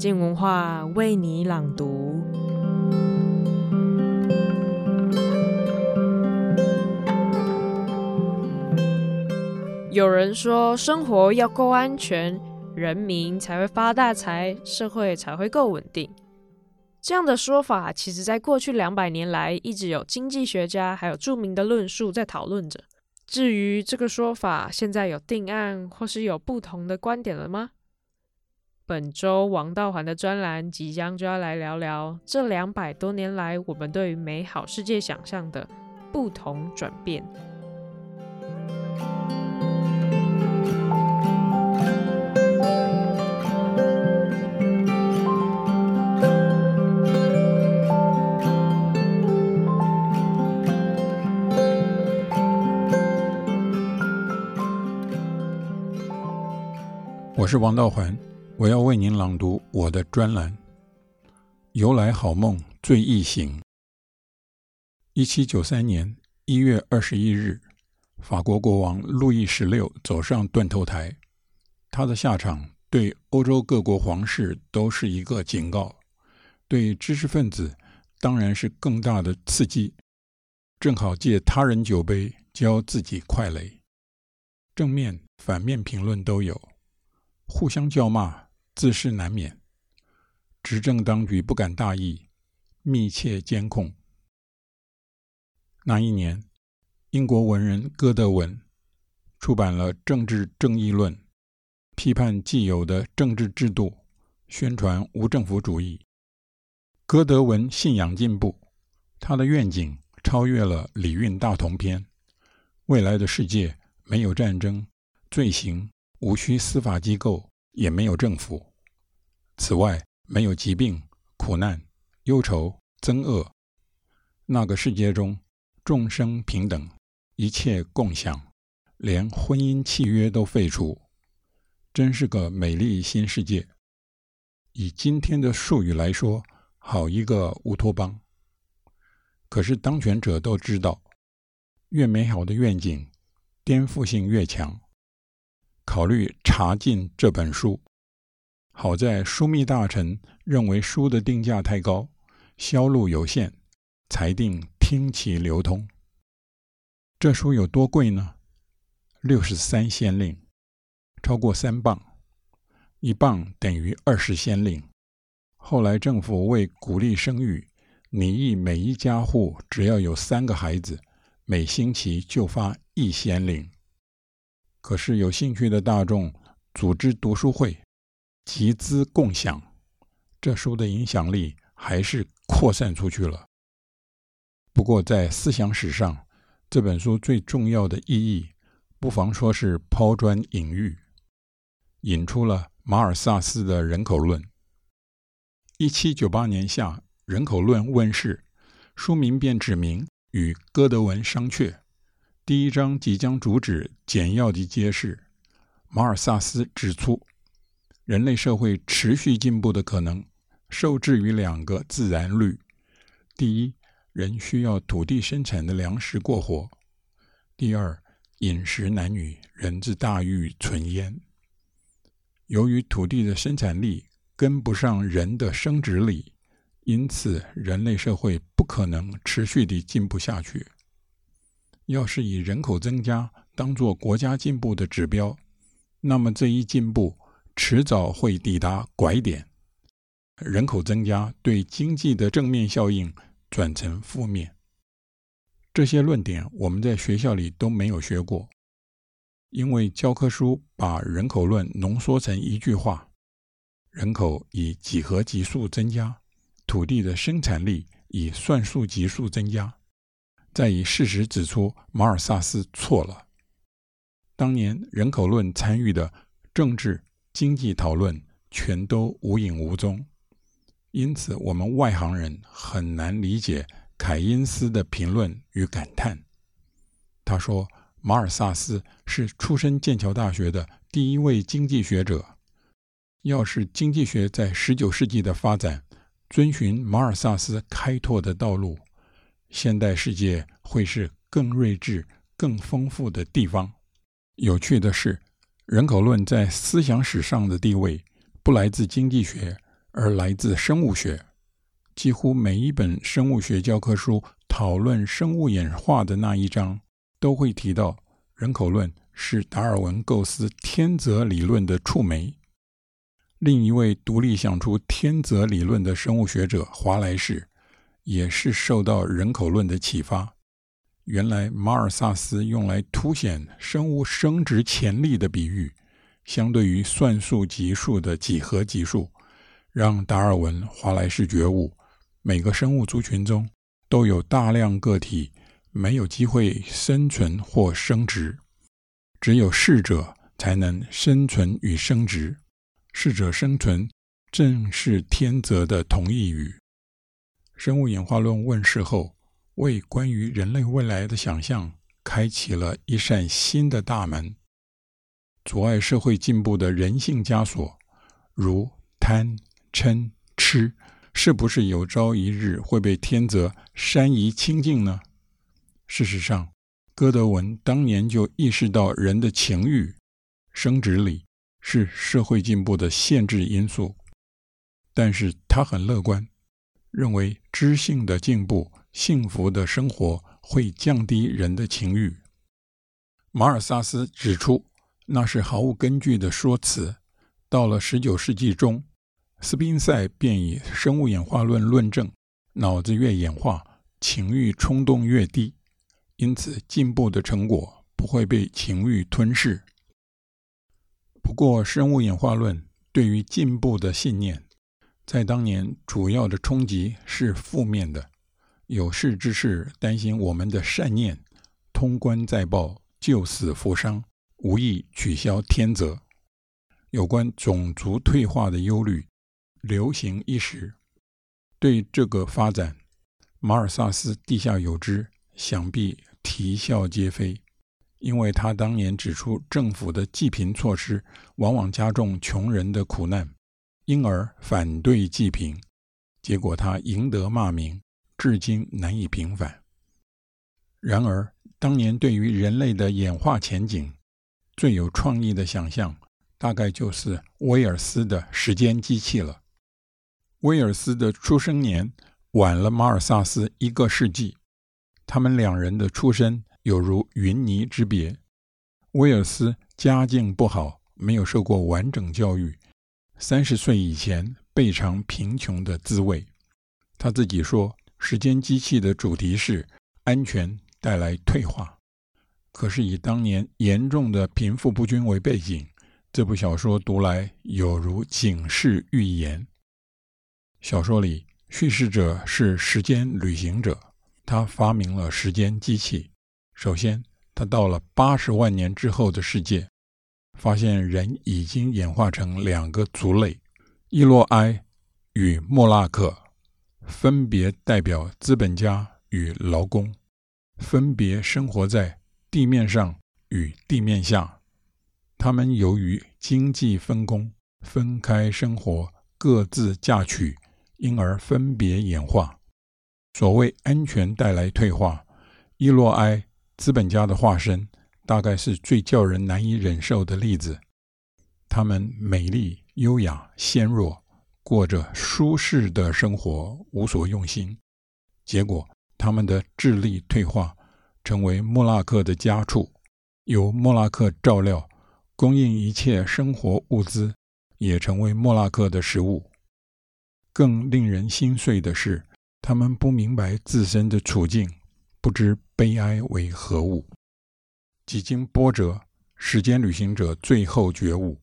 静文化为你朗读。有人说，生活要够安全，人民才会发大财，社会才会够稳定。这样的说法，其实在过去两百年来，一直有经济学家还有著名的论述在讨论着。至于这个说法，现在有定案或是有不同的观点了吗？本周王道环的专栏即将就要来聊聊这两百多年来我们对于美好世界想象的不同转变。我是王道环，我要为您朗读我的专栏《由来好梦最易醒》。一七九三年一月二十一日，法国国王路易十六走上断头台，他的下场对欧洲各国皇室都是一个警告，对知识分子当然是更大的刺激，正好借他人酒杯浇自己快雷，正面反面评论都有。互相叫骂，自是难免。执政当局不敢大意，密切监控。那一年，英国文人歌德文出版了《政治正义论》，批判既有的政治制度，宣传无政府主义。歌德文信仰进步，他的愿景超越了《礼运大同篇》，未来的世界没有战争、罪行。无需司法机构，也没有政府。此外，没有疾病、苦难、忧愁、憎恶。那个世界中，众生平等，一切共享，连婚姻契约都废除，真是个美丽新世界。以今天的术语来说，好一个乌托邦。可是当权者都知道，越美好的愿景，颠覆性越强。考虑查禁这本书，好在枢密大臣认为书的定价太高，销路有限，裁定听其流通。这书有多贵呢？六十三先令，超过三磅，一磅等于二十先令。后来政府为鼓励生育，拟议每一家户只要有三个孩子，每星期就发一先令。可是有兴趣的大众组织读书会，集资共享，这书的影响力还是扩散出去了。不过在思想史上，这本书最重要的意义，不妨说是抛砖引玉，引出了马尔萨斯的人口论。一七九八年夏，《人口论》问世，书名便指明与歌德文商榷。第一章即将主旨简要地揭示，马尔萨斯指出，人类社会持续进步的可能受制于两个自然律：第一，人需要土地生产的粮食过活；第二，饮食男女，人之大欲存焉。由于土地的生产力跟不上人的生殖力，因此人类社会不可能持续地进步下去。要是以人口增加当作国家进步的指标，那么这一进步迟早会抵达拐点。人口增加对经济的正面效应转成负面。这些论点我们在学校里都没有学过，因为教科书把人口论浓缩成一句话：人口以几何级数增加，土地的生产力以算术级数增加。再以事实指出，马尔萨斯错了。当年人口论参与的政治经济讨论全都无影无踪，因此我们外行人很难理解凯因斯的评论与感叹。他说：“马尔萨斯是出身剑桥大学的第一位经济学者。要是经济学在十九世纪的发展遵循马尔萨斯开拓的道路。”现代世界会是更睿智、更丰富的地方。有趣的是，人口论在思想史上的地位不来自经济学，而来自生物学。几乎每一本生物学教科书讨论生物演化的那一章，都会提到人口论是达尔文构思天择理论的触媒。另一位独立想出天择理论的生物学者华莱士，也是受到人口论的启发。原来马尔萨斯用来凸显生物生殖潜力的比喻，相对于算术级数的几何级数，让达尔文、华莱士觉悟。每个生物族群中都有大量个体没有机会生存或生殖，只有适者才能生存与生殖。适者生存正是天择的同义语。生物演化论问世后，为关于人类未来的想象开启了一扇新的大门。阻碍社会进步的人性枷锁，如贪、嗔、痴。是不是有朝一日会被天择删移清净呢？事实上，哥德文当年就意识到人的情欲、生殖力是社会进步的限制因素，但是他很乐观，认为知性的进步、幸福的生活会降低人的情欲。马尔萨斯指出，那是毫无根据的说辞。到了十九世纪中，斯宾塞便以生物演化论论证：脑子越演化，情欲冲动越低，因此进步的成果不会被情欲吞噬。不过，生物演化论对于进步的信念，在当年主要的冲击是负面的。有识之士担心我们的善念通关再报、救死扶伤，无意取消天责。有关种族退化的忧虑。流行一时，对这个发展，马尔萨斯地下有知，想必啼笑皆非，因为他当年指出政府的济贫措施往往加重穷人的苦难，因而反对济贫，结果他赢得骂名，至今难以平反。然而，当年对于人类的演化前景最有创意的想象，大概就是威尔斯的时间机器了。威尔斯的出生年晚了马尔萨斯一个世纪，他们两人的出身有如云泥之别。威尔斯家境不好，没有受过完整教育，三十岁以前倍尝贫穷的滋味。他自己说，《时间机器》的主题是安全带来退化，可是以当年严重的贫富不均为背景，这部小说读来有如警示预言。小说里叙事者是时间旅行者，他发明了时间机器。首先，他到了八十万年之后的世界，发现人已经演化成两个族类：伊洛埃与莫拉克，分别代表资本家与劳工，分别生活在地面上与地面下。他们由于经济分工，分开生活，各自嫁娶。因而分别演化。所谓安全带来退化，伊洛埃资本家的化身，大概是最叫人难以忍受的例子。他们美丽、优雅、纤弱，过着舒适的生活，无所用心。结果，他们的智力退化，成为莫拉克的家畜，由莫拉克照料，供应一切生活物资，也成为莫拉克的食物。更令人心碎的是，他们不明白自身的处境，不知悲哀为何物。几经波折，时间旅行者最后觉悟：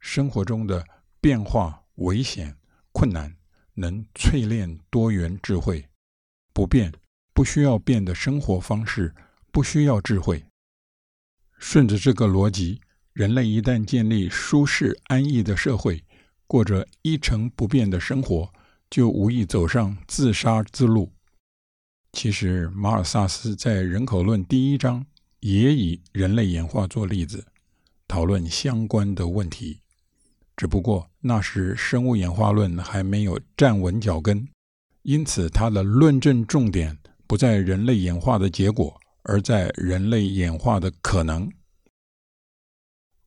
生活中的变化、危险、困难，能淬炼多元智慧。不变，不需要变的生活方式，不需要智慧。顺着这个逻辑，人类一旦建立舒适安逸的社会，过着一成不变的生活，就无意走上自杀之路。其实，马尔萨斯在《人口论》第一章也以人类演化做例子，讨论相关的问题。只不过那时生物演化论还没有站稳脚跟，因此他的论证重点不在人类演化的结果，而在人类演化的可能。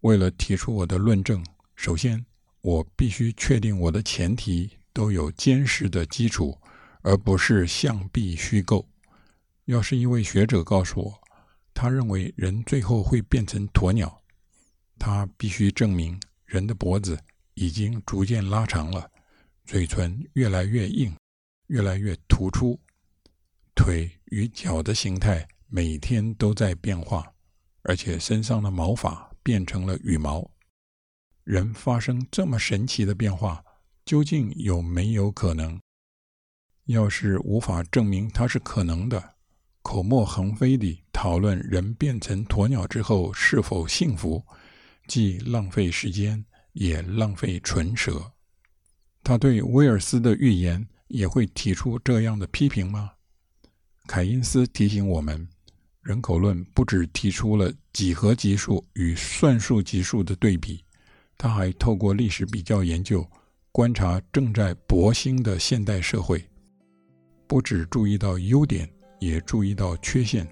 为了提出我的论证，首先。我必须确定我的前提都有坚实的基础，而不是象壁虚构。要是一位学者告诉我，他认为人最后会变成鸵鸟，他必须证明人的脖子已经逐渐拉长了，嘴唇越来越硬，越来越突出，腿与脚的形态每天都在变化，而且身上的毛发变成了羽毛。人发生这么神奇的变化，究竟有没有可能？要是无法证明它是可能的，口沫横飞地讨论人变成鸵鸟之后是否幸福，既浪费时间，也浪费唇舌。他对威尔斯的预言也会提出这样的批评吗？凯因斯提醒我们，人口论不只提出了几何级数与算术级数的对比，他还透过历史比较研究，观察正在勃兴的现代社会，不只注意到优点。也注意到缺陷，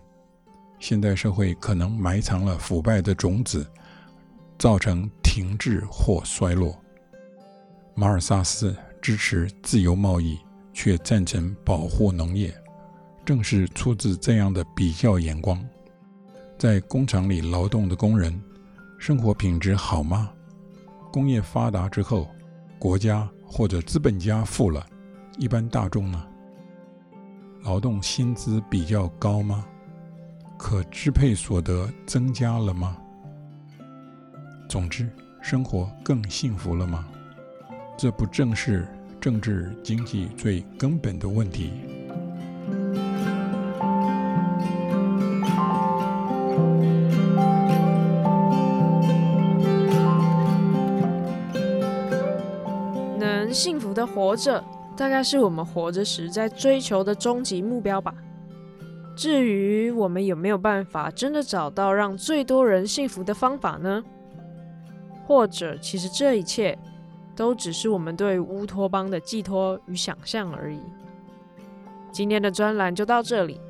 现代社会可能埋藏了腐败的种子，造成停滞或衰落。马尔萨斯支持自由贸易，却赞成保护农业，正是出自这样的比较眼光。在工厂里劳动的工人，生活品质好吗？工业发达之后，国家或者资本家富了，一般大众呢？劳动薪资比较高吗？可支配所得增加了吗？总之，生活更幸福了吗？这不正是政治经济最根本的问题？能幸福的活着。大概是我们活着时在追求的终极目标吧。至于我们有没有办法真的找到让最多人幸福的方法呢？或者，其实这一切都只是我们对乌托邦的寄托与想象而已。今天的专栏就到这里，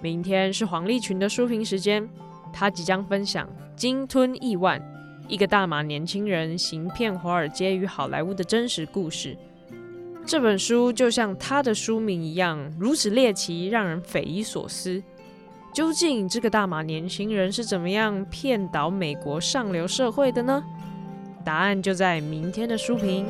明天是黄立群的书评时间，他即将分享《鲸吞亿万：一个大马年轻人行骗华尔街与好莱坞的真实故事》。这本书就像他的书名一样，如此猎奇，让人匪夷所思。究竟这个大马年轻人是怎么样骗倒美国上流社会的呢？答案就在明天的书评。